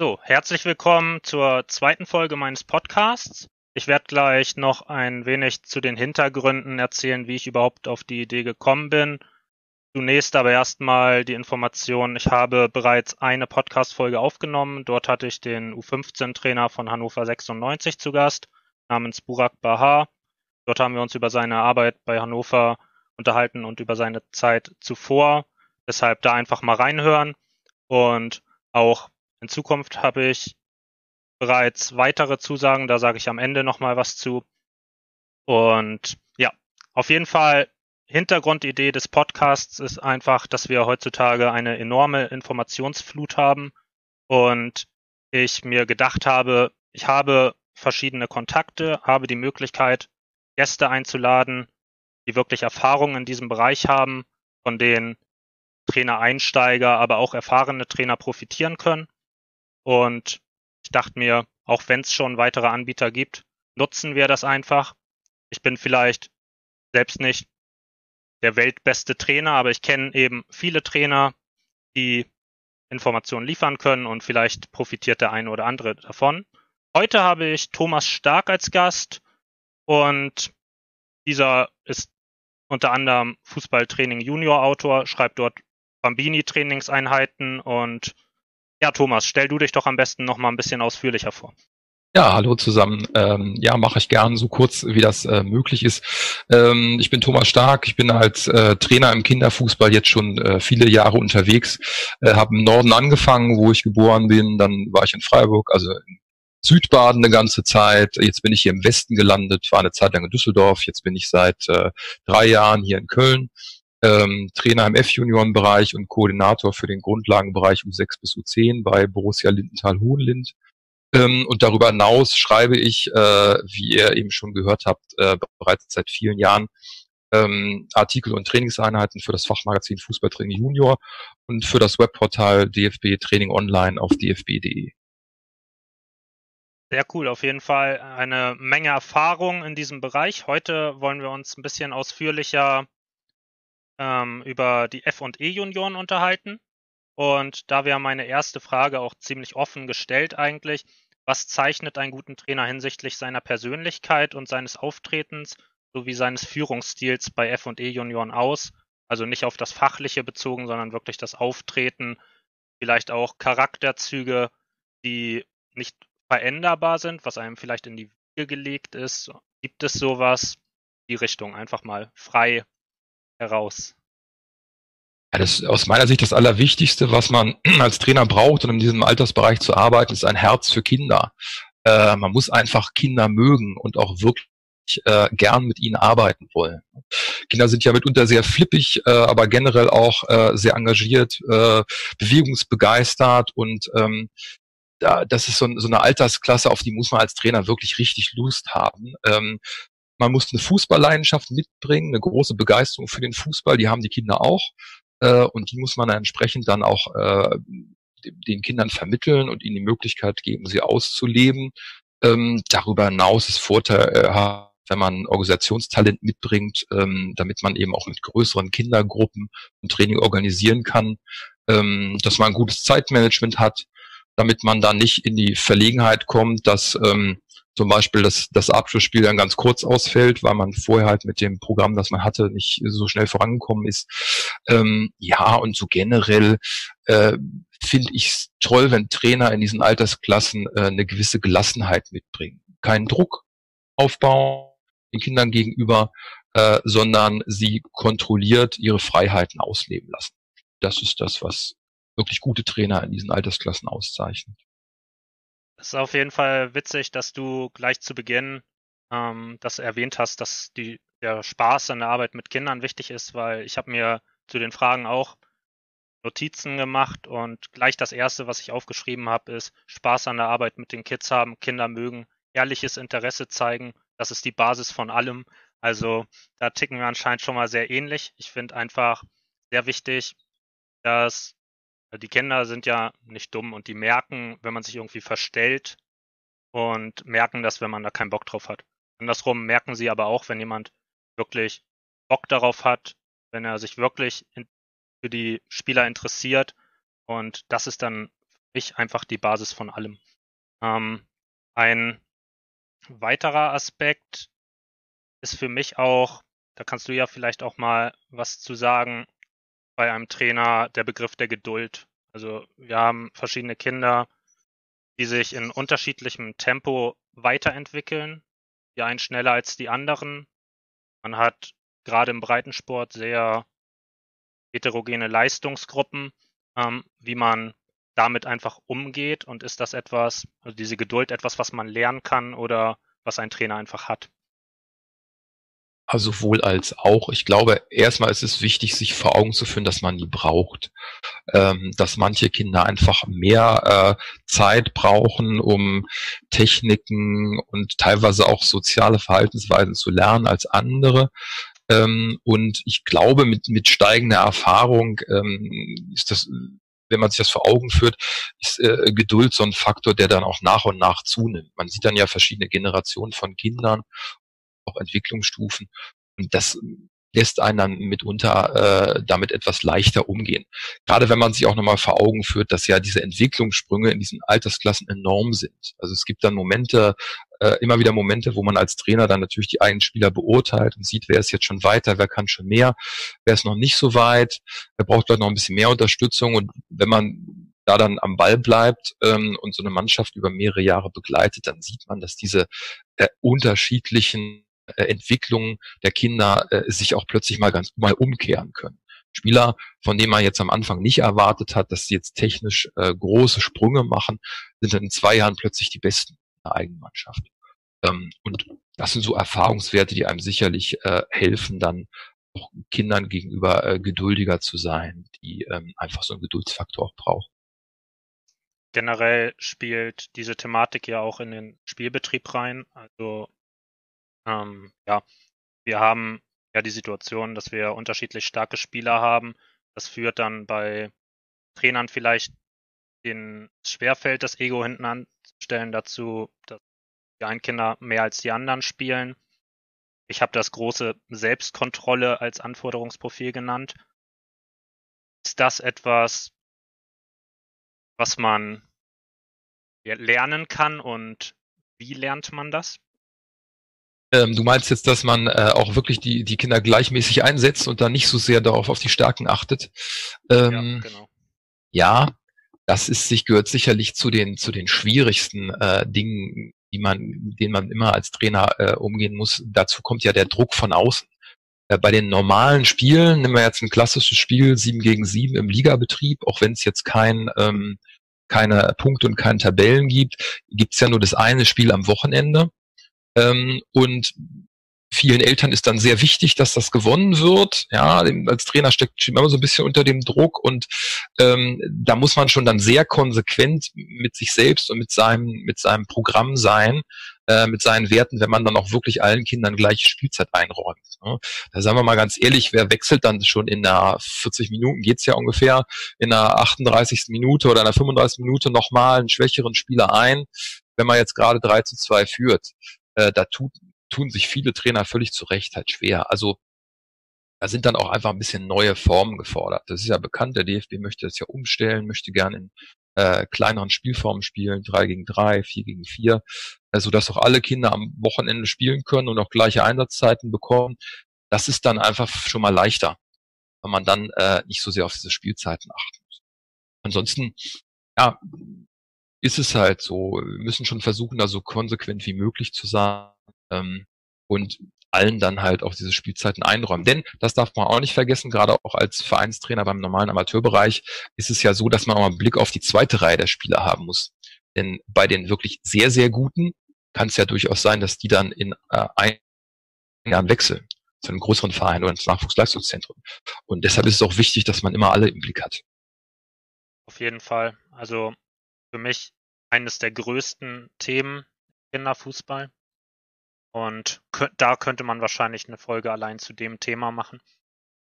So, herzlich willkommen zur zweiten Folge meines Podcasts. Ich werde gleich noch ein wenig zu den Hintergründen erzählen, wie ich überhaupt auf die Idee gekommen bin. Zunächst aber erstmal die Information, ich habe bereits eine Podcast-Folge aufgenommen. Dort hatte ich den U15-Trainer von Hannover 96 zu Gast, namens Burak Bahar. Dort haben wir uns über seine Arbeit bei Hannover unterhalten und über seine Zeit zuvor. Deshalb da einfach mal reinhören. Und auch in Zukunft habe ich bereits weitere Zusagen, da sage ich am Ende nochmal was zu. Und ja, auf jeden Fall Hintergrundidee des Podcasts ist einfach, dass wir heutzutage eine enorme Informationsflut haben und ich mir gedacht habe, ich habe verschiedene Kontakte, habe die Möglichkeit, Gäste einzuladen, die wirklich Erfahrung in diesem Bereich haben, von denen Trainer-Einsteiger, aber auch erfahrene Trainer profitieren können. Und ich dachte mir, auch wenn es schon weitere Anbieter gibt, nutzen wir das einfach. Ich bin vielleicht selbst nicht der weltbeste Trainer, aber ich kenne eben viele Trainer, die Informationen liefern können und vielleicht profitiert der eine oder andere davon. Heute habe ich Thomas Stark als Gast und dieser ist unter anderem Fußballtraining Junior Autor, schreibt dort Bambini Trainingseinheiten und ja, Thomas, stell du dich doch am besten noch mal ein bisschen ausführlicher vor. Ja, hallo zusammen. Ähm, ja, mache ich gern so kurz, wie das äh, möglich ist. Ähm, ich bin Thomas Stark. Ich bin als äh, Trainer im Kinderfußball jetzt schon äh, viele Jahre unterwegs. Äh, habe im Norden angefangen, wo ich geboren bin. Dann war ich in Freiburg, also in Südbaden eine ganze Zeit. Jetzt bin ich hier im Westen gelandet, war eine Zeit lang in Düsseldorf. Jetzt bin ich seit äh, drei Jahren hier in Köln ähm, Trainer im F-Junioren-Bereich und Koordinator für den Grundlagenbereich U6 bis U10 bei Borussia Lindenthal-Hohenlind. Ähm, und darüber hinaus schreibe ich, äh, wie ihr eben schon gehört habt, äh, bereits seit vielen Jahren ähm, Artikel und Trainingseinheiten für das Fachmagazin Fußballtraining Junior und für das Webportal DFB Training Online auf dfb.de. Sehr cool, auf jeden Fall eine Menge Erfahrung in diesem Bereich. Heute wollen wir uns ein bisschen ausführlicher ähm, über die F- und E-Junioren unterhalten. Und da wäre meine erste Frage auch ziemlich offen gestellt eigentlich. Was zeichnet einen guten Trainer hinsichtlich seiner Persönlichkeit und seines Auftretens sowie seines Führungsstils bei F- und E-Junioren aus? Also nicht auf das Fachliche bezogen, sondern wirklich das Auftreten, vielleicht auch Charakterzüge, die nicht veränderbar sind, was einem vielleicht in die Wiege gelegt ist. Gibt es sowas? Die Richtung einfach mal frei heraus? Ja, das ist aus meiner Sicht das Allerwichtigste, was man als Trainer braucht, um in diesem Altersbereich zu arbeiten, ist ein Herz für Kinder. Äh, man muss einfach Kinder mögen und auch wirklich äh, gern mit ihnen arbeiten wollen. Kinder sind ja mitunter sehr flippig, äh, aber generell auch äh, sehr engagiert, bewegungsbegeistert und ähm, da, das ist so, so, eine Altersklasse, auf die muss man als Trainer wirklich richtig Lust haben. Ähm, man muss eine Fußballleidenschaft mitbringen, eine große Begeisterung für den Fußball, die haben die Kinder auch. Äh, und die muss man dann entsprechend dann auch äh, den Kindern vermitteln und ihnen die Möglichkeit geben, sie auszuleben. Ähm, darüber hinaus ist Vorteil, äh, wenn man Organisationstalent mitbringt, ähm, damit man eben auch mit größeren Kindergruppen ein Training organisieren kann, ähm, dass man ein gutes Zeitmanagement hat, damit man da nicht in die Verlegenheit kommt, dass zum Beispiel das, das Abschlussspiel dann ganz kurz ausfällt, weil man vorher halt mit dem Programm, das man hatte, nicht so schnell vorangekommen ist. Ähm, ja, und so generell äh, finde ich es toll, wenn Trainer in diesen Altersklassen äh, eine gewisse Gelassenheit mitbringen. Keinen Druck aufbauen den Kindern gegenüber, äh, sondern sie kontrolliert ihre Freiheiten ausleben lassen. Das ist das, was wirklich gute Trainer in diesen Altersklassen auszeichnet. Ist auf jeden Fall witzig, dass du gleich zu Beginn ähm, das erwähnt hast, dass die, der Spaß an der Arbeit mit Kindern wichtig ist, weil ich habe mir zu den Fragen auch Notizen gemacht und gleich das erste, was ich aufgeschrieben habe, ist Spaß an der Arbeit mit den Kids haben, Kinder mögen, ehrliches Interesse zeigen. Das ist die Basis von allem. Also da ticken wir anscheinend schon mal sehr ähnlich. Ich finde einfach sehr wichtig, dass die Kinder sind ja nicht dumm und die merken, wenn man sich irgendwie verstellt und merken das, wenn man da keinen Bock drauf hat. Andersrum merken sie aber auch, wenn jemand wirklich Bock darauf hat, wenn er sich wirklich in, für die Spieler interessiert. Und das ist dann mich einfach die Basis von allem. Ähm, ein weiterer Aspekt ist für mich auch, da kannst du ja vielleicht auch mal was zu sagen, bei einem Trainer der Begriff der Geduld. Also wir haben verschiedene Kinder, die sich in unterschiedlichem Tempo weiterentwickeln. Die einen schneller als die anderen. Man hat gerade im Breitensport sehr heterogene Leistungsgruppen, ähm, wie man damit einfach umgeht und ist das etwas, also diese Geduld etwas, was man lernen kann oder was ein Trainer einfach hat? Also sowohl als auch. Ich glaube, erstmal ist es wichtig, sich vor Augen zu führen, dass man die braucht. Ähm, dass manche Kinder einfach mehr äh, Zeit brauchen, um Techniken und teilweise auch soziale Verhaltensweisen zu lernen als andere. Ähm, und ich glaube, mit, mit steigender Erfahrung ähm, ist das wenn man sich das vor Augen führt, ist äh, Geduld so ein Faktor, der dann auch nach und nach zunimmt. Man sieht dann ja verschiedene Generationen von Kindern, auch Entwicklungsstufen. Und das lässt einen dann mitunter äh, damit etwas leichter umgehen. Gerade wenn man sich auch nochmal vor Augen führt, dass ja diese Entwicklungssprünge in diesen Altersklassen enorm sind. Also es gibt dann Momente, äh, immer wieder Momente, wo man als Trainer dann natürlich die eigenen Spieler beurteilt und sieht, wer ist jetzt schon weiter, wer kann schon mehr, wer ist noch nicht so weit, wer braucht vielleicht noch ein bisschen mehr Unterstützung und wenn man da dann am Ball bleibt ähm, und so eine Mannschaft über mehrere Jahre begleitet, dann sieht man, dass diese äh, unterschiedlichen äh, Entwicklungen der Kinder äh, sich auch plötzlich mal ganz mal umkehren können. Spieler, von denen man jetzt am Anfang nicht erwartet hat, dass sie jetzt technisch äh, große Sprünge machen, sind dann in zwei Jahren plötzlich die Besten der eigenen Mannschaft. Ähm, und das sind so Erfahrungswerte, die einem sicherlich äh, helfen, dann auch Kindern gegenüber äh, geduldiger zu sein, die ähm, einfach so einen Geduldsfaktor auch brauchen. Generell spielt diese Thematik ja auch in den Spielbetrieb rein. Also ähm, ja, wir haben ja die Situation, dass wir unterschiedlich starke Spieler haben. Das führt dann bei Trainern vielleicht den schwerfällt, das Ego hinten anzustellen dazu, dass die einen Kinder mehr als die anderen spielen. Ich habe das große Selbstkontrolle als Anforderungsprofil genannt. Ist das etwas, was man lernen kann und wie lernt man das? Ähm, du meinst jetzt, dass man äh, auch wirklich die, die Kinder gleichmäßig einsetzt und dann nicht so sehr darauf auf die Stärken achtet. Ähm, ja, genau. Ja, das ist sich gehört sicherlich zu den zu den schwierigsten äh, Dingen, die man, denen man immer als Trainer äh, umgehen muss. Dazu kommt ja der Druck von außen. Äh, bei den normalen Spielen, nehmen wir jetzt ein klassisches Spiel 7 gegen 7 im Ligabetrieb, auch wenn es jetzt kein ähm, keine Punkte und keine Tabellen gibt, gibt's ja nur das eine Spiel am Wochenende. Ähm, und vielen Eltern ist dann sehr wichtig, dass das gewonnen wird. Ja, als Trainer steckt immer so ein bisschen unter dem Druck und ähm, da muss man schon dann sehr konsequent mit sich selbst und mit seinem mit seinem Programm sein, äh, mit seinen Werten, wenn man dann auch wirklich allen Kindern gleiche Spielzeit einräumt. Ne? Da sagen wir mal ganz ehrlich, wer wechselt dann schon in einer 40 Minuten geht's ja ungefähr in einer 38. Minute oder einer 35. Minute nochmal einen schwächeren Spieler ein, wenn man jetzt gerade 3 zu 2 führt äh, da tut, tun sich viele Trainer völlig zu Recht halt schwer. Also da sind dann auch einfach ein bisschen neue Formen gefordert. Das ist ja bekannt, der DFB möchte das ja umstellen, möchte gerne in äh, kleineren Spielformen spielen, drei gegen drei, vier gegen vier, äh, sodass auch alle Kinder am Wochenende spielen können und auch gleiche Einsatzzeiten bekommen. Das ist dann einfach schon mal leichter, wenn man dann äh, nicht so sehr auf diese Spielzeiten achten muss. Ansonsten, ja, ist es halt so. Wir müssen schon versuchen, da so konsequent wie möglich zu sein ähm, und allen dann halt auch diese Spielzeiten einräumen. Denn, das darf man auch nicht vergessen, gerade auch als Vereinstrainer beim normalen Amateurbereich ist es ja so, dass man auch mal einen Blick auf die zweite Reihe der Spieler haben muss. Denn bei den wirklich sehr, sehr guten kann es ja durchaus sein, dass die dann in äh, ein Jahren wechseln zu einem größeren Verein oder ins Nachwuchsleistungszentrum. Und deshalb ist es auch wichtig, dass man immer alle im Blick hat. Auf jeden Fall. Also für mich eines der größten Themen Kinderfußball. Und da könnte man wahrscheinlich eine Folge allein zu dem Thema machen.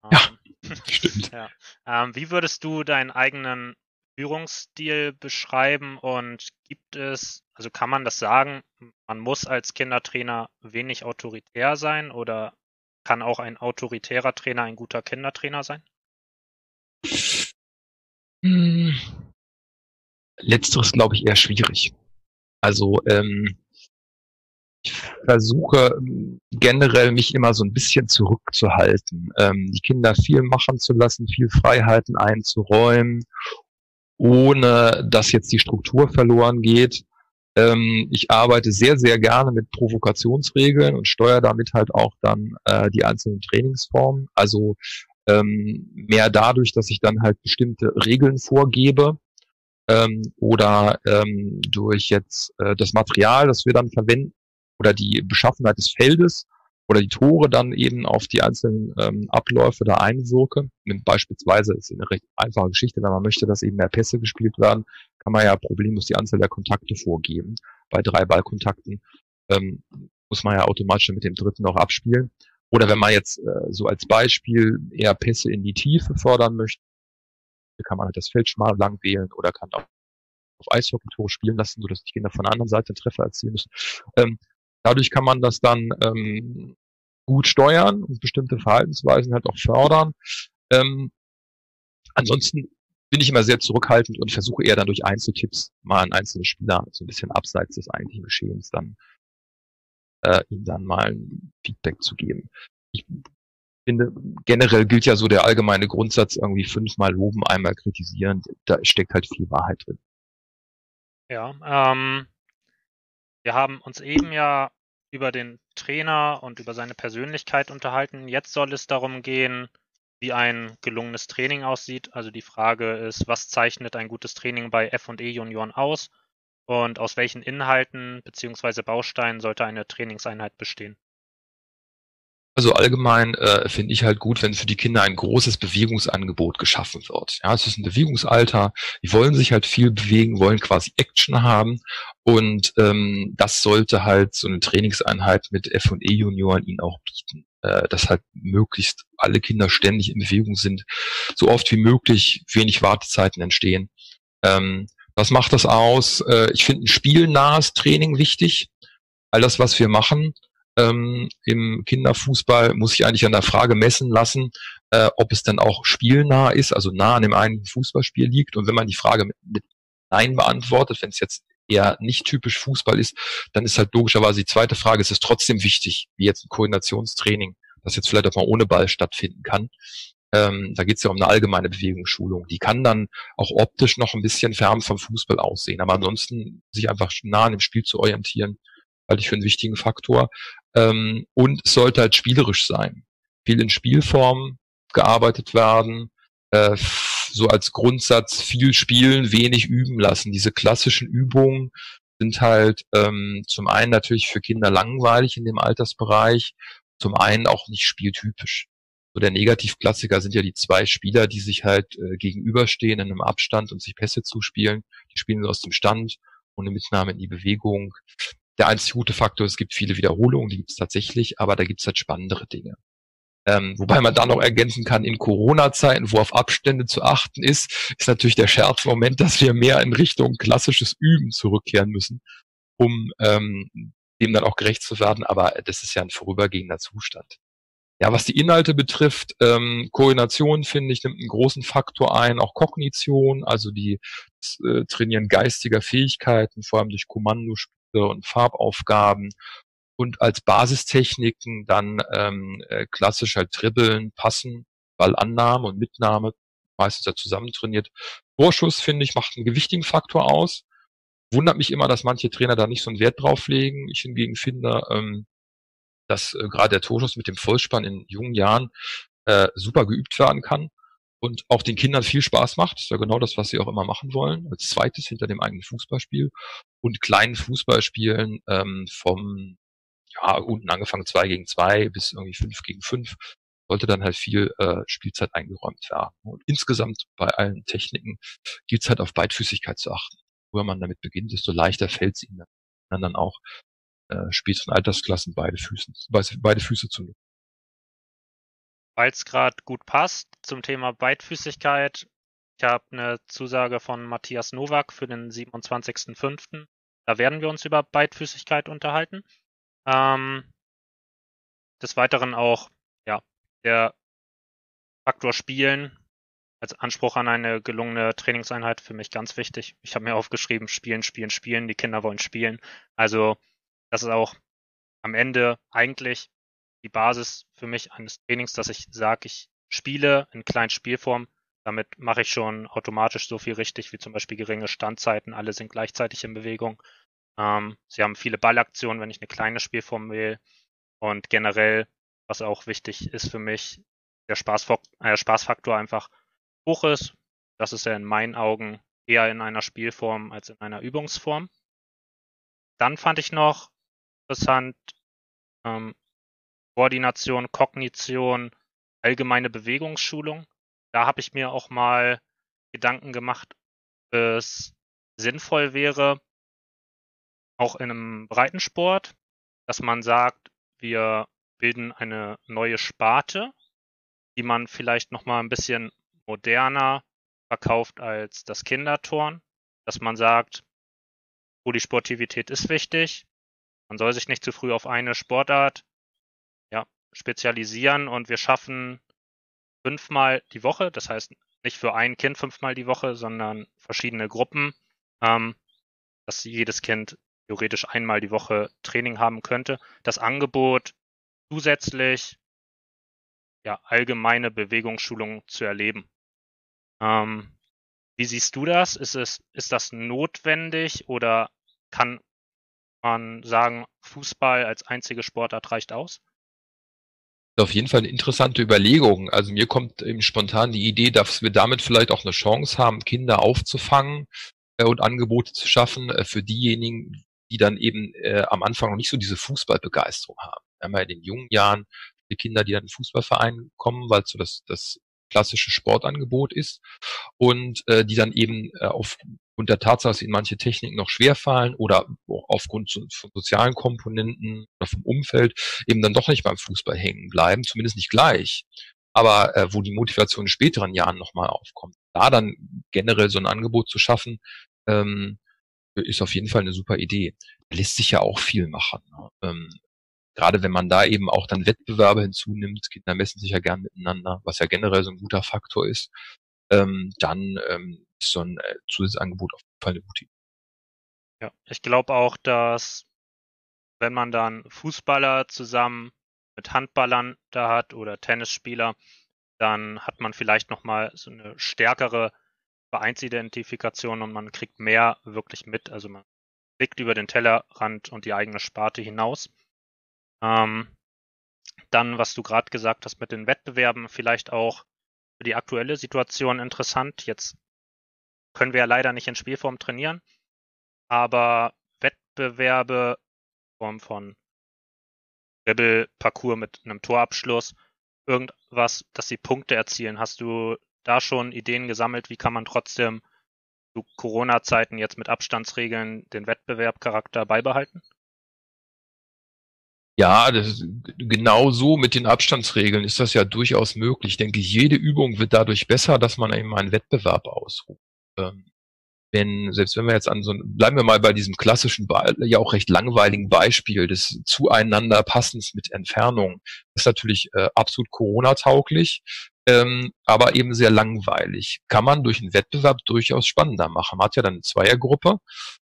Ja, ähm, stimmt. ja. Ähm, wie würdest du deinen eigenen Führungsstil beschreiben und gibt es, also kann man das sagen, man muss als Kindertrainer wenig autoritär sein oder kann auch ein autoritärer Trainer ein guter Kindertrainer sein? Hm letzteres glaube ich eher schwierig. Also ähm, ich versuche ähm, generell mich immer so ein bisschen zurückzuhalten, ähm, die Kinder viel machen zu lassen, viel Freiheiten einzuräumen, ohne dass jetzt die Struktur verloren geht. Ähm, ich arbeite sehr, sehr gerne mit Provokationsregeln und steuere damit halt auch dann äh, die einzelnen Trainingsformen. Also ähm, mehr dadurch, dass ich dann halt bestimmte Regeln vorgebe ähm, oder ähm, durch jetzt äh, das Material, das wir dann verwenden oder die Beschaffenheit des Feldes oder die Tore dann eben auf die einzelnen ähm, Abläufe da einwirke. Beispielsweise ist eine recht einfache Geschichte, wenn man möchte, dass eben mehr Pässe gespielt werden, kann man ja problemlos die Anzahl der Kontakte vorgeben. Bei drei Ballkontakten ähm, muss man ja automatisch mit dem dritten auch abspielen. Oder wenn man jetzt äh, so als Beispiel eher Pässe in die Tiefe fördern möchte, kann man halt das Feld schmal lang wählen oder kann auch auf Eishockey-Tore spielen lassen, sodass die Kinder von der anderen Seite Treffer erzielen müssen. Ähm, dadurch kann man das dann ähm, gut steuern und bestimmte Verhaltensweisen halt auch fördern. Ähm, ansonsten bin ich immer sehr zurückhaltend und versuche eher dann durch Einzeltipps mal an einzelne Spieler so ein bisschen abseits des eigentlichen Geschehens dann äh, ihm dann mal ein Feedback zu geben. Ich finde, generell gilt ja so der allgemeine Grundsatz irgendwie fünfmal loben, einmal kritisieren. Da steckt halt viel Wahrheit drin. Ja, ähm, wir haben uns eben ja über den Trainer und über seine Persönlichkeit unterhalten. Jetzt soll es darum gehen, wie ein gelungenes Training aussieht. Also die Frage ist, was zeichnet ein gutes Training bei F&E Junioren aus und aus welchen Inhalten bzw. Bausteinen sollte eine Trainingseinheit bestehen? Also allgemein äh, finde ich halt gut, wenn für die Kinder ein großes Bewegungsangebot geschaffen wird. Ja, es ist ein Bewegungsalter, die wollen sich halt viel bewegen, wollen quasi Action haben und ähm, das sollte halt so eine Trainingseinheit mit F&E Junioren ihnen auch bieten äh, dass halt möglichst alle Kinder ständig in Bewegung sind, so oft wie möglich wenig Wartezeiten entstehen. Ähm, was macht das aus? Äh, ich finde ein spielnahes Training wichtig. All das, was wir machen ähm, im Kinderfußball, muss ich eigentlich an der Frage messen lassen, äh, ob es dann auch spielnah ist, also nah an dem einen Fußballspiel liegt. Und wenn man die Frage mit, mit Nein beantwortet, wenn es jetzt eher nicht typisch Fußball ist, dann ist halt logischerweise die zweite Frage, ist es trotzdem wichtig, wie jetzt ein Koordinationstraining, das jetzt vielleicht auch mal ohne Ball stattfinden kann. Ähm, da geht es ja um eine allgemeine Bewegungsschulung. Die kann dann auch optisch noch ein bisschen fern vom Fußball aussehen. Aber ansonsten sich einfach nah an dem Spiel zu orientieren, halte ich für einen wichtigen Faktor. Ähm, und es sollte halt spielerisch sein. Viel in Spielform gearbeitet werden. Äh, so als Grundsatz viel spielen, wenig üben lassen. Diese klassischen Übungen sind halt ähm, zum einen natürlich für Kinder langweilig in dem Altersbereich, zum einen auch nicht spieltypisch. So der Negativklassiker sind ja die zwei Spieler, die sich halt äh, gegenüberstehen in einem Abstand und sich Pässe zuspielen. Die spielen aus dem Stand ohne Mitnahme in die Bewegung. Der einzige gute Faktor, es gibt viele Wiederholungen, die gibt es tatsächlich, aber da gibt es halt spannendere Dinge. Ähm, wobei man da noch ergänzen kann, in Corona-Zeiten, wo auf Abstände zu achten ist, ist natürlich der Scherzmoment, dass wir mehr in Richtung klassisches Üben zurückkehren müssen, um ähm, dem dann auch gerecht zu werden. Aber das ist ja ein vorübergehender Zustand. Ja, was die Inhalte betrifft, ähm, Koordination finde ich nimmt einen großen Faktor ein, auch Kognition, also die äh, Trainieren geistiger Fähigkeiten, vor allem durch Kommandospiele und Farbaufgaben und als Basistechniken dann ähm, äh, klassisch Dribbeln, Passen, Ballannahme und Mitnahme, meistens ja zusammen trainiert. Vorschuss, finde ich, macht einen gewichtigen Faktor aus. Wundert mich immer, dass manche Trainer da nicht so einen Wert drauf legen. Ich hingegen finde, ähm, dass äh, gerade der Torschuss mit dem Vollspann in jungen Jahren äh, super geübt werden kann und auch den Kindern viel Spaß macht. Das ist ja genau das, was sie auch immer machen wollen. Als zweites hinter dem eigenen Fußballspiel und kleinen Fußballspielen ähm, vom ja, unten angefangen zwei gegen zwei bis irgendwie fünf gegen fünf, sollte dann halt viel äh, Spielzeit eingeräumt werden. Und insgesamt bei allen Techniken gilt es halt auf Beidfüßigkeit zu achten. Wo man damit beginnt, desto leichter fällt es ihnen dann, auch äh, späteren Altersklassen beide Füße, beide Füße zu nutzen. Weil es gerade gut passt zum Thema Beidfüßigkeit. Ich habe eine Zusage von Matthias Nowak für den 27.05. Da werden wir uns über Beidfüßigkeit unterhalten. Ähm, des Weiteren auch, ja, der Faktor Spielen als Anspruch an eine gelungene Trainingseinheit für mich ganz wichtig. Ich habe mir aufgeschrieben, spielen, spielen, spielen. Die Kinder wollen spielen. Also das ist auch am Ende eigentlich die Basis für mich eines Trainings, dass ich sage, ich spiele in kleinen Spielformen. Damit mache ich schon automatisch so viel richtig, wie zum Beispiel geringe Standzeiten. Alle sind gleichzeitig in Bewegung. Ähm, sie haben viele Ballaktionen, wenn ich eine kleine Spielform wähle. Und generell, was auch wichtig ist für mich, der Spaßfaktor, äh, Spaßfaktor einfach hoch ist. Das ist ja in meinen Augen eher in einer Spielform als in einer Übungsform. Dann fand ich noch interessant ähm, Koordination, Kognition, allgemeine Bewegungsschulung. Da habe ich mir auch mal Gedanken gemacht, ob es sinnvoll wäre, auch in einem Breitensport, dass man sagt, wir bilden eine neue Sparte, die man vielleicht noch mal ein bisschen moderner verkauft als das Kinderturn, dass man sagt, Polysportivität ist wichtig, man soll sich nicht zu früh auf eine Sportart spezialisieren und wir schaffen fünfmal die Woche, das heißt nicht für ein Kind fünfmal die Woche, sondern verschiedene Gruppen, ähm, dass jedes Kind theoretisch einmal die Woche Training haben könnte. Das Angebot zusätzlich ja, allgemeine Bewegungsschulung zu erleben. Ähm, wie siehst du das? Ist es, ist das notwendig oder kann man sagen, Fußball als einzige Sportart reicht aus? Auf jeden Fall eine interessante Überlegung. Also mir kommt eben spontan die Idee, dass wir damit vielleicht auch eine Chance haben, Kinder aufzufangen äh, und Angebote zu schaffen äh, für diejenigen, die dann eben äh, am Anfang noch nicht so diese Fußballbegeisterung haben. Wir haben ja in den jungen Jahren die Kinder, die dann in den Fußballverein kommen, weil so das, das klassische Sportangebot ist und äh, die dann eben äh, aufgrund der Tatsache, dass ihnen manche Techniken noch schwer fallen oder aufgrund von sozialen Komponenten oder vom Umfeld eben dann doch nicht beim Fußball hängen bleiben, zumindest nicht gleich, aber äh, wo die Motivation in späteren Jahren nochmal aufkommt. Da dann generell so ein Angebot zu schaffen, ähm, ist auf jeden Fall eine super Idee. Lässt sich ja auch viel machen. Ne? Ähm, gerade wenn man da eben auch dann Wettbewerbe hinzunimmt, Kinder messen sich ja gern miteinander, was ja generell so ein guter Faktor ist, ähm, dann ähm, ist so ein äh, Zusatzangebot auf jeden Fall eine gute Idee. Ja, ich glaube auch, dass wenn man dann Fußballer zusammen mit Handballern da hat oder Tennisspieler, dann hat man vielleicht nochmal so eine stärkere Vereinsidentifikation und man kriegt mehr wirklich mit. Also man blickt über den Tellerrand und die eigene Sparte hinaus. Ähm, dann, was du gerade gesagt hast mit den Wettbewerben, vielleicht auch für die aktuelle Situation interessant. Jetzt können wir ja leider nicht in Spielform trainieren, aber Wettbewerbe in Form von Rebel-Parcours mit einem Torabschluss, irgendwas, dass sie Punkte erzielen. Hast du da schon Ideen gesammelt, wie kann man trotzdem zu Corona-Zeiten jetzt mit Abstandsregeln den Wettbewerbcharakter beibehalten? Ja, das genau so mit den Abstandsregeln ist das ja durchaus möglich. Ich denke, jede Übung wird dadurch besser, dass man eben einen Wettbewerb ausruft. Ähm, wenn, selbst wenn wir jetzt an so bleiben wir mal bei diesem klassischen, ja auch recht langweiligen Beispiel des Zueinander-Passens mit Entfernung, ist natürlich äh, absolut Corona-tauglich, ähm, aber eben sehr langweilig. Kann man durch einen Wettbewerb durchaus spannender machen. Man hat ja dann eine Zweiergruppe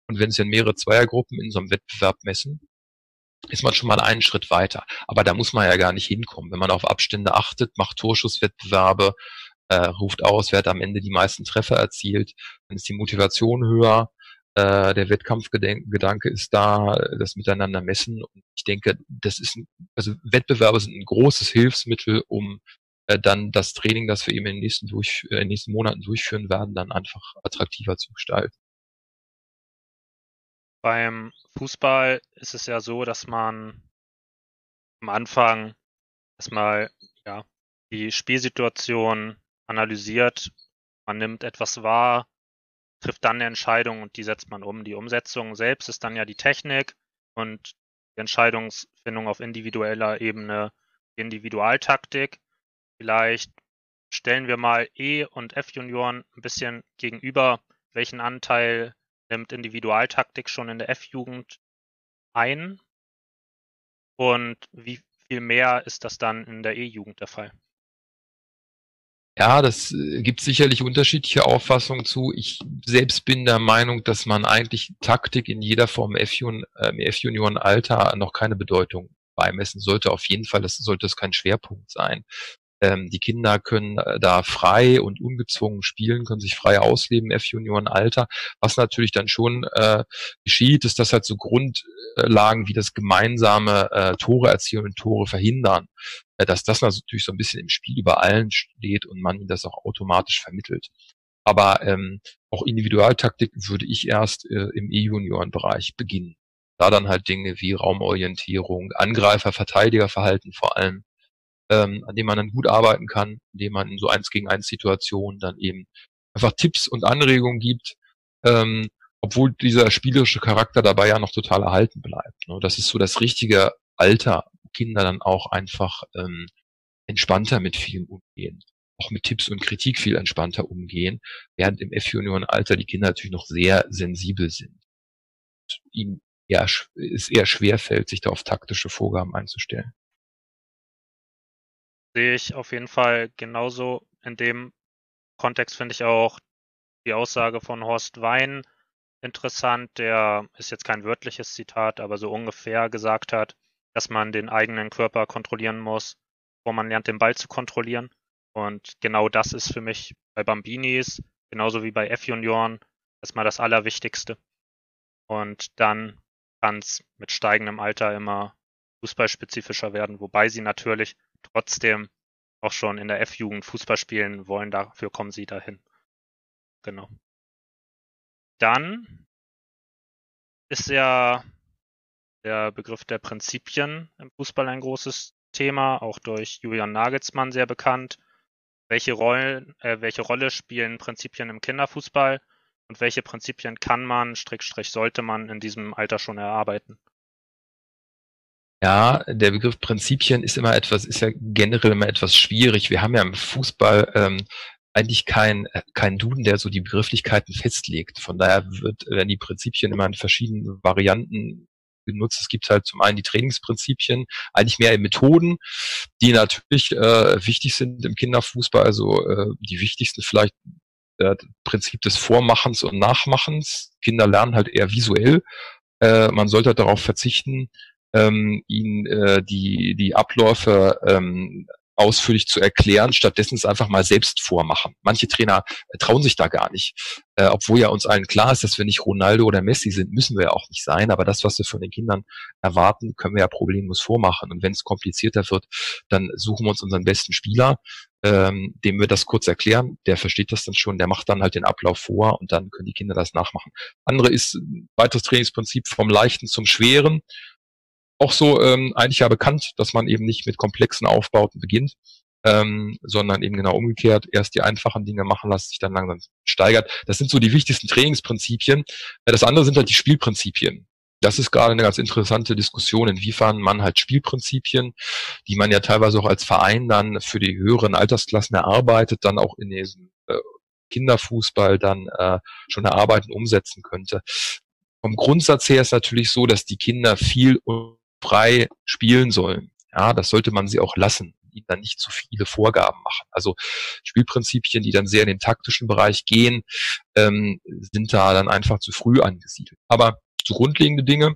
und wenn Sie dann mehrere Zweiergruppen in so einem Wettbewerb messen, ist man schon mal einen Schritt weiter. Aber da muss man ja gar nicht hinkommen. Wenn man auf Abstände achtet, macht Torschusswettbewerbe, äh, ruft aus, wer hat am Ende die meisten Treffer erzielt, dann ist die Motivation höher, äh, der Wettkampfgedanke ist da, das Miteinander messen. Und ich denke, das ist ein, also Wettbewerbe sind ein großes Hilfsmittel, um äh, dann das Training, das wir eben in den nächsten, durch, äh, in den nächsten Monaten durchführen werden, dann einfach attraktiver zu gestalten. Beim Fußball ist es ja so, dass man am Anfang erstmal ja, die Spielsituation analysiert, man nimmt etwas wahr, trifft dann eine Entscheidung und die setzt man um. Die Umsetzung selbst ist dann ja die Technik und die Entscheidungsfindung auf individueller Ebene, die Individualtaktik. Vielleicht stellen wir mal E und F-Junioren ein bisschen gegenüber, welchen Anteil nimmt Individualtaktik schon in der F-Jugend ein? Und wie viel mehr ist das dann in der E-Jugend der Fall? Ja, das äh, gibt sicherlich unterschiedliche Auffassungen zu. Ich selbst bin der Meinung, dass man eigentlich Taktik in jeder Form im F-Junioren-Alter noch keine Bedeutung beimessen sollte. Auf jeden Fall, das sollte es kein Schwerpunkt sein. Ähm, die Kinder können äh, da frei und ungezwungen spielen, können sich frei ausleben, F-Junioren-Alter. Was natürlich dann schon äh, geschieht, ist, dass halt so Grundlagen wie das gemeinsame äh, Tore erzielen und Tore verhindern, äh, dass das natürlich so ein bisschen im Spiel über allen steht und man ihnen das auch automatisch vermittelt. Aber ähm, auch Individualtaktik würde ich erst äh, im E-Junioren-Bereich beginnen. Da dann halt Dinge wie Raumorientierung, Angreifer, Verteidigerverhalten vor allem ähm, an dem man dann gut arbeiten kann, indem man in so eins gegen eins Situationen dann eben einfach Tipps und Anregungen gibt, ähm, obwohl dieser spielerische Charakter dabei ja noch total erhalten bleibt. Ne? Das ist so das richtige Alter, wo Kinder dann auch einfach ähm, entspannter mit vielem umgehen, auch mit Tipps und Kritik viel entspannter umgehen, während im F-Junioren-Alter die Kinder natürlich noch sehr sensibel sind. Und ihnen eher, es eher schwer fällt, sich da auf taktische Vorgaben einzustellen sehe ich auf jeden Fall genauso. In dem Kontext finde ich auch die Aussage von Horst Wein interessant, der ist jetzt kein wörtliches Zitat, aber so ungefähr gesagt hat, dass man den eigenen Körper kontrollieren muss, wo man lernt, den Ball zu kontrollieren. Und genau das ist für mich bei Bambinis, genauso wie bei F-Junioren, erstmal das Allerwichtigste. Und dann kann es mit steigendem Alter immer fußballspezifischer werden, wobei sie natürlich trotzdem auch schon in der F-Jugend Fußball spielen wollen. Dafür kommen sie dahin. Genau. Dann ist ja der Begriff der Prinzipien im Fußball ein großes Thema, auch durch Julian Nagelsmann sehr bekannt. Welche, Rollen, äh, welche Rolle spielen Prinzipien im Kinderfußball und welche Prinzipien kann man, Strick, Strich, sollte man in diesem Alter schon erarbeiten? Ja, der Begriff Prinzipien ist immer etwas, ist ja generell immer etwas schwierig. Wir haben ja im Fußball ähm, eigentlich kein, kein Duden, der so die Begrifflichkeiten festlegt. Von daher wird, werden die Prinzipien immer in verschiedenen Varianten genutzt. Es gibt halt zum einen die Trainingsprinzipien, eigentlich mehr Methoden, die natürlich äh, wichtig sind im Kinderfußball. Also äh, die wichtigsten vielleicht das Prinzip des Vormachens und Nachmachens. Kinder lernen halt eher visuell. Äh, man sollte halt darauf verzichten, ähm, ihnen äh, die, die Abläufe ähm, ausführlich zu erklären, stattdessen es einfach mal selbst vormachen. Manche Trainer äh, trauen sich da gar nicht. Äh, obwohl ja uns allen klar ist, dass wir nicht Ronaldo oder Messi sind, müssen wir ja auch nicht sein. Aber das, was wir von den Kindern erwarten, können wir ja problemlos vormachen. Und wenn es komplizierter wird, dann suchen wir uns unseren besten Spieler, ähm, dem wir das kurz erklären. Der versteht das dann schon, der macht dann halt den Ablauf vor und dann können die Kinder das nachmachen. Andere ist weiteres Trainingsprinzip vom Leichten zum Schweren auch so ähm, eigentlich ja bekannt, dass man eben nicht mit komplexen Aufbauten beginnt, ähm, sondern eben genau umgekehrt, erst die einfachen Dinge machen lässt, sich dann langsam steigert. Das sind so die wichtigsten Trainingsprinzipien. Äh, das andere sind halt die Spielprinzipien. Das ist gerade eine ganz interessante Diskussion, inwiefern man halt Spielprinzipien, die man ja teilweise auch als Verein dann für die höheren Altersklassen erarbeitet, dann auch in diesem äh, Kinderfußball dann äh, schon erarbeiten, umsetzen könnte. Vom Grundsatz her ist natürlich so, dass die Kinder viel frei spielen sollen. Ja, das sollte man sie auch lassen, ihnen dann nicht zu viele Vorgaben machen. Also Spielprinzipien, die dann sehr in den taktischen Bereich gehen, ähm, sind da dann einfach zu früh angesiedelt. Aber so grundlegende Dinge,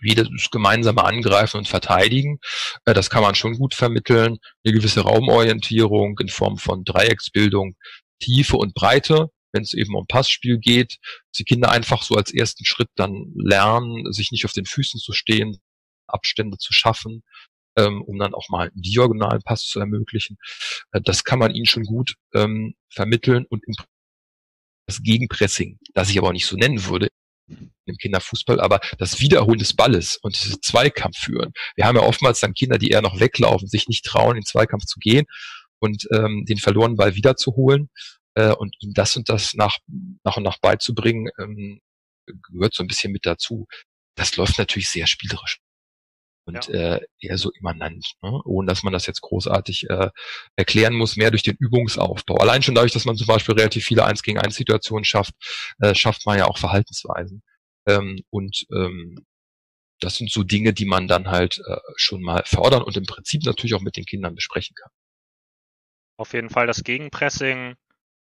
wie das gemeinsame Angreifen und Verteidigen. Äh, das kann man schon gut vermitteln. Eine gewisse Raumorientierung in Form von Dreiecksbildung, Tiefe und Breite, wenn es eben um Passspiel geht. Die Kinder einfach so als ersten Schritt dann lernen, sich nicht auf den Füßen zu stehen, Abstände zu schaffen, ähm, um dann auch mal einen diagonalen Pass zu ermöglichen. Äh, das kann man ihnen schon gut ähm, vermitteln und im das Gegenpressing, das ich aber auch nicht so nennen würde im Kinderfußball, aber das Wiederholen des Balles und dieses Zweikampf führen. Wir haben ja oftmals dann Kinder, die eher noch weglaufen, sich nicht trauen, in den Zweikampf zu gehen und ähm, den verlorenen Ball wiederzuholen äh, und ihnen das und das nach, nach und nach beizubringen, ähm, gehört so ein bisschen mit dazu. Das läuft natürlich sehr spielerisch und ja. äh, eher so immanent, ne? ohne dass man das jetzt großartig äh, erklären muss, mehr durch den Übungsaufbau. Allein schon dadurch, dass man zum Beispiel relativ viele Eins gegen eins Situationen schafft, äh, schafft man ja auch Verhaltensweisen. Ähm, und ähm, das sind so Dinge, die man dann halt äh, schon mal fördern und im Prinzip natürlich auch mit den Kindern besprechen kann. Auf jeden Fall das Gegenpressing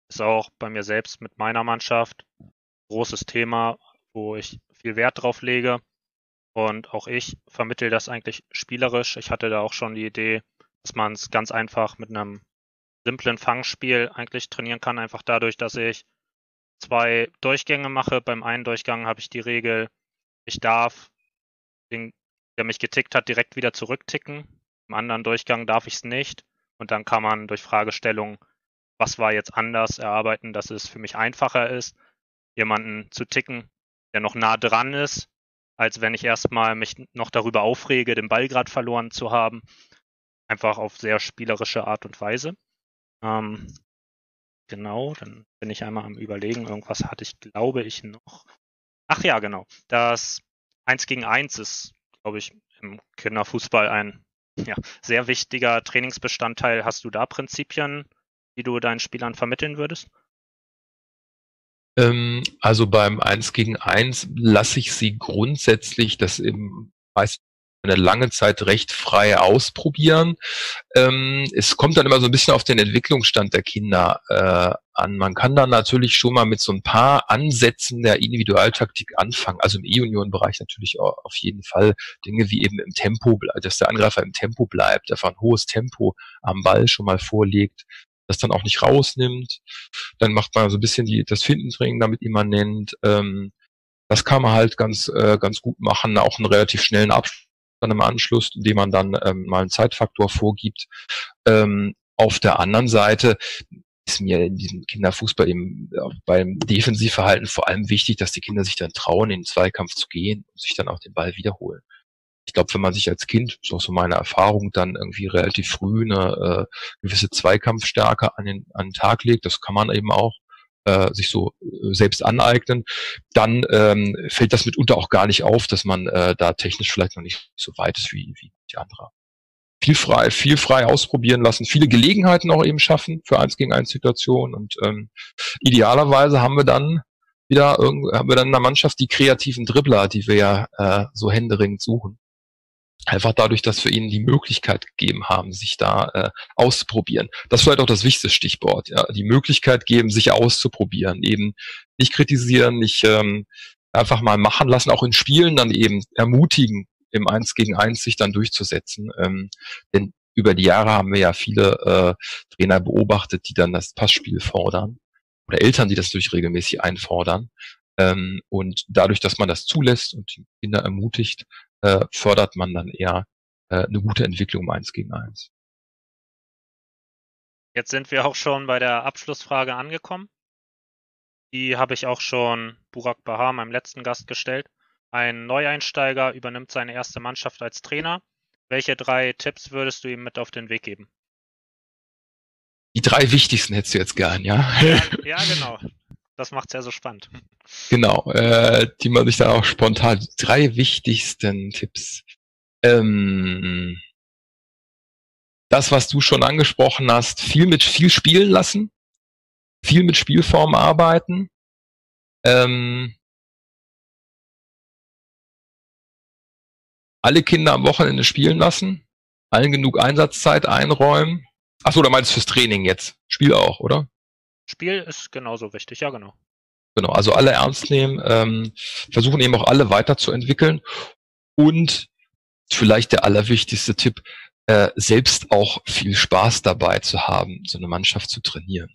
ist auch bei mir selbst mit meiner Mannschaft ein großes Thema, wo ich viel Wert drauf lege. Und auch ich vermittel das eigentlich spielerisch. Ich hatte da auch schon die Idee, dass man es ganz einfach mit einem simplen Fangspiel eigentlich trainieren kann, einfach dadurch, dass ich zwei Durchgänge mache. Beim einen Durchgang habe ich die Regel, ich darf den, der mich getickt hat, direkt wieder zurückticken. Im anderen Durchgang darf ich es nicht. Und dann kann man durch Fragestellungen, was war jetzt anders, erarbeiten, dass es für mich einfacher ist, jemanden zu ticken, der noch nah dran ist, als wenn ich erstmal mich noch darüber aufrege, den Ball gerade verloren zu haben. Einfach auf sehr spielerische Art und Weise. Ähm, genau, dann bin ich einmal am überlegen, irgendwas hatte ich, glaube ich, noch. Ach ja, genau. Das 1 gegen 1 ist, glaube ich, im Kinderfußball ein ja, sehr wichtiger Trainingsbestandteil. Hast du da Prinzipien, die du deinen Spielern vermitteln würdest? Ähm, also beim 1 gegen 1 lasse ich sie grundsätzlich das im meist eine lange Zeit recht frei ausprobieren. Ähm, es kommt dann immer so ein bisschen auf den Entwicklungsstand der Kinder äh, an. Man kann dann natürlich schon mal mit so ein paar Ansätzen der Individualtaktik anfangen. Also im E-Union-Bereich natürlich auch auf jeden Fall Dinge wie eben im Tempo, dass der Angreifer im Tempo bleibt, einfach ein hohes Tempo am Ball schon mal vorlegt, das dann auch nicht rausnimmt. Dann macht man so ein bisschen die, das Findentraining damit immanent. Ähm, das kann man halt ganz, äh, ganz gut machen, auch einen relativ schnellen dann im Anschluss, indem man dann ähm, mal einen Zeitfaktor vorgibt. Ähm, auf der anderen Seite ist mir in diesem Kinderfußball eben äh, beim Defensivverhalten vor allem wichtig, dass die Kinder sich dann trauen, in den Zweikampf zu gehen und sich dann auch den Ball wiederholen. Ich glaube, wenn man sich als Kind, so so meine Erfahrung, dann irgendwie relativ früh eine äh, gewisse Zweikampfstärke an den, an den Tag legt, das kann man eben auch, äh, sich so äh, selbst aneignen, dann ähm, fällt das mitunter auch gar nicht auf, dass man äh, da technisch vielleicht noch nicht so weit ist wie, wie die andere. Viel frei, viel frei ausprobieren lassen, viele Gelegenheiten auch eben schaffen für eins gegen eins Situationen und ähm, idealerweise haben wir dann wieder haben wir dann in der Mannschaft die kreativen Dribbler, die wir ja äh, so händeringend suchen einfach dadurch, dass wir ihnen die Möglichkeit gegeben haben, sich da äh, auszuprobieren. Das ist vielleicht auch das wichtigste Stichwort, ja, die Möglichkeit geben, sich auszuprobieren, eben nicht kritisieren, nicht ähm, einfach mal machen lassen, auch in Spielen dann eben ermutigen, im Eins gegen Eins sich dann durchzusetzen. Ähm, denn über die Jahre haben wir ja viele äh, Trainer beobachtet, die dann das Passspiel fordern oder Eltern, die das durch regelmäßig einfordern. Ähm, und dadurch, dass man das zulässt und die Kinder ermutigt, äh, fördert man dann eher äh, eine gute Entwicklung im Eins gegen Eins. Jetzt sind wir auch schon bei der Abschlussfrage angekommen. Die habe ich auch schon Burak Bahar, meinem letzten Gast, gestellt. Ein Neueinsteiger übernimmt seine erste Mannschaft als Trainer. Welche drei Tipps würdest du ihm mit auf den Weg geben? Die drei wichtigsten hättest du jetzt gern, ja? Ja, ja genau. Das macht es ja so spannend. Genau, äh, die man sich dann auch spontan, die drei wichtigsten Tipps. Ähm, das, was du schon angesprochen hast, viel mit viel spielen lassen, viel mit Spielform arbeiten, ähm, alle Kinder am Wochenende spielen lassen, allen genug Einsatzzeit einräumen. Achso, da meinst du fürs Training jetzt? Spiel auch, oder? Spiel ist genauso wichtig, ja genau. Genau, also alle ernst nehmen, ähm, versuchen eben auch alle weiterzuentwickeln und vielleicht der allerwichtigste Tipp, äh, selbst auch viel Spaß dabei zu haben, so eine Mannschaft zu trainieren.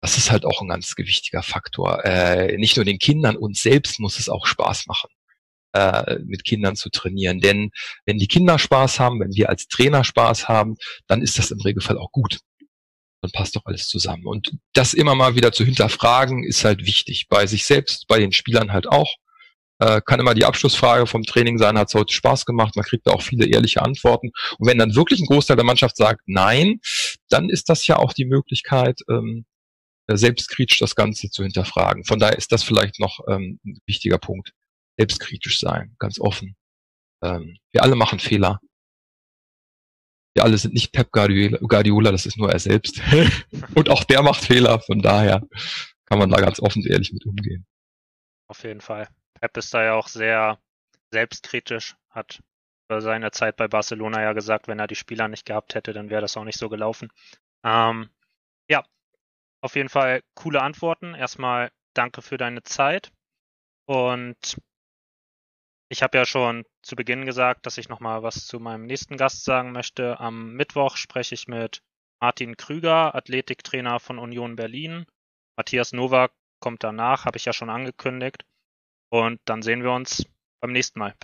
Das ist halt auch ein ganz gewichtiger Faktor. Äh, nicht nur den Kindern, uns selbst muss es auch Spaß machen, äh, mit Kindern zu trainieren. Denn wenn die Kinder Spaß haben, wenn wir als Trainer Spaß haben, dann ist das im Regelfall auch gut dann passt doch alles zusammen. Und das immer mal wieder zu hinterfragen, ist halt wichtig. Bei sich selbst, bei den Spielern halt auch. Äh, kann immer die Abschlussfrage vom Training sein, hat es heute Spaß gemacht, man kriegt da auch viele ehrliche Antworten. Und wenn dann wirklich ein Großteil der Mannschaft sagt Nein, dann ist das ja auch die Möglichkeit, ähm, selbstkritisch das Ganze zu hinterfragen. Von daher ist das vielleicht noch ähm, ein wichtiger Punkt. Selbstkritisch sein, ganz offen. Ähm, wir alle machen Fehler wir alle sind nicht Pep Guardiola, das ist nur er selbst. und auch der macht Fehler, von daher kann man da ganz offen und ehrlich mit umgehen. Auf jeden Fall. Pep ist da ja auch sehr selbstkritisch, hat über seine Zeit bei Barcelona ja gesagt, wenn er die Spieler nicht gehabt hätte, dann wäre das auch nicht so gelaufen. Ähm, Auf jeden Fall coole Antworten. Erstmal danke für deine Zeit. Und ich habe ja schon zu Beginn gesagt, dass ich nochmal was zu meinem nächsten Gast sagen möchte. Am Mittwoch spreche ich mit Martin Krüger, Athletiktrainer von Union Berlin. Matthias Nowak kommt danach, habe ich ja schon angekündigt. Und dann sehen wir uns beim nächsten Mal.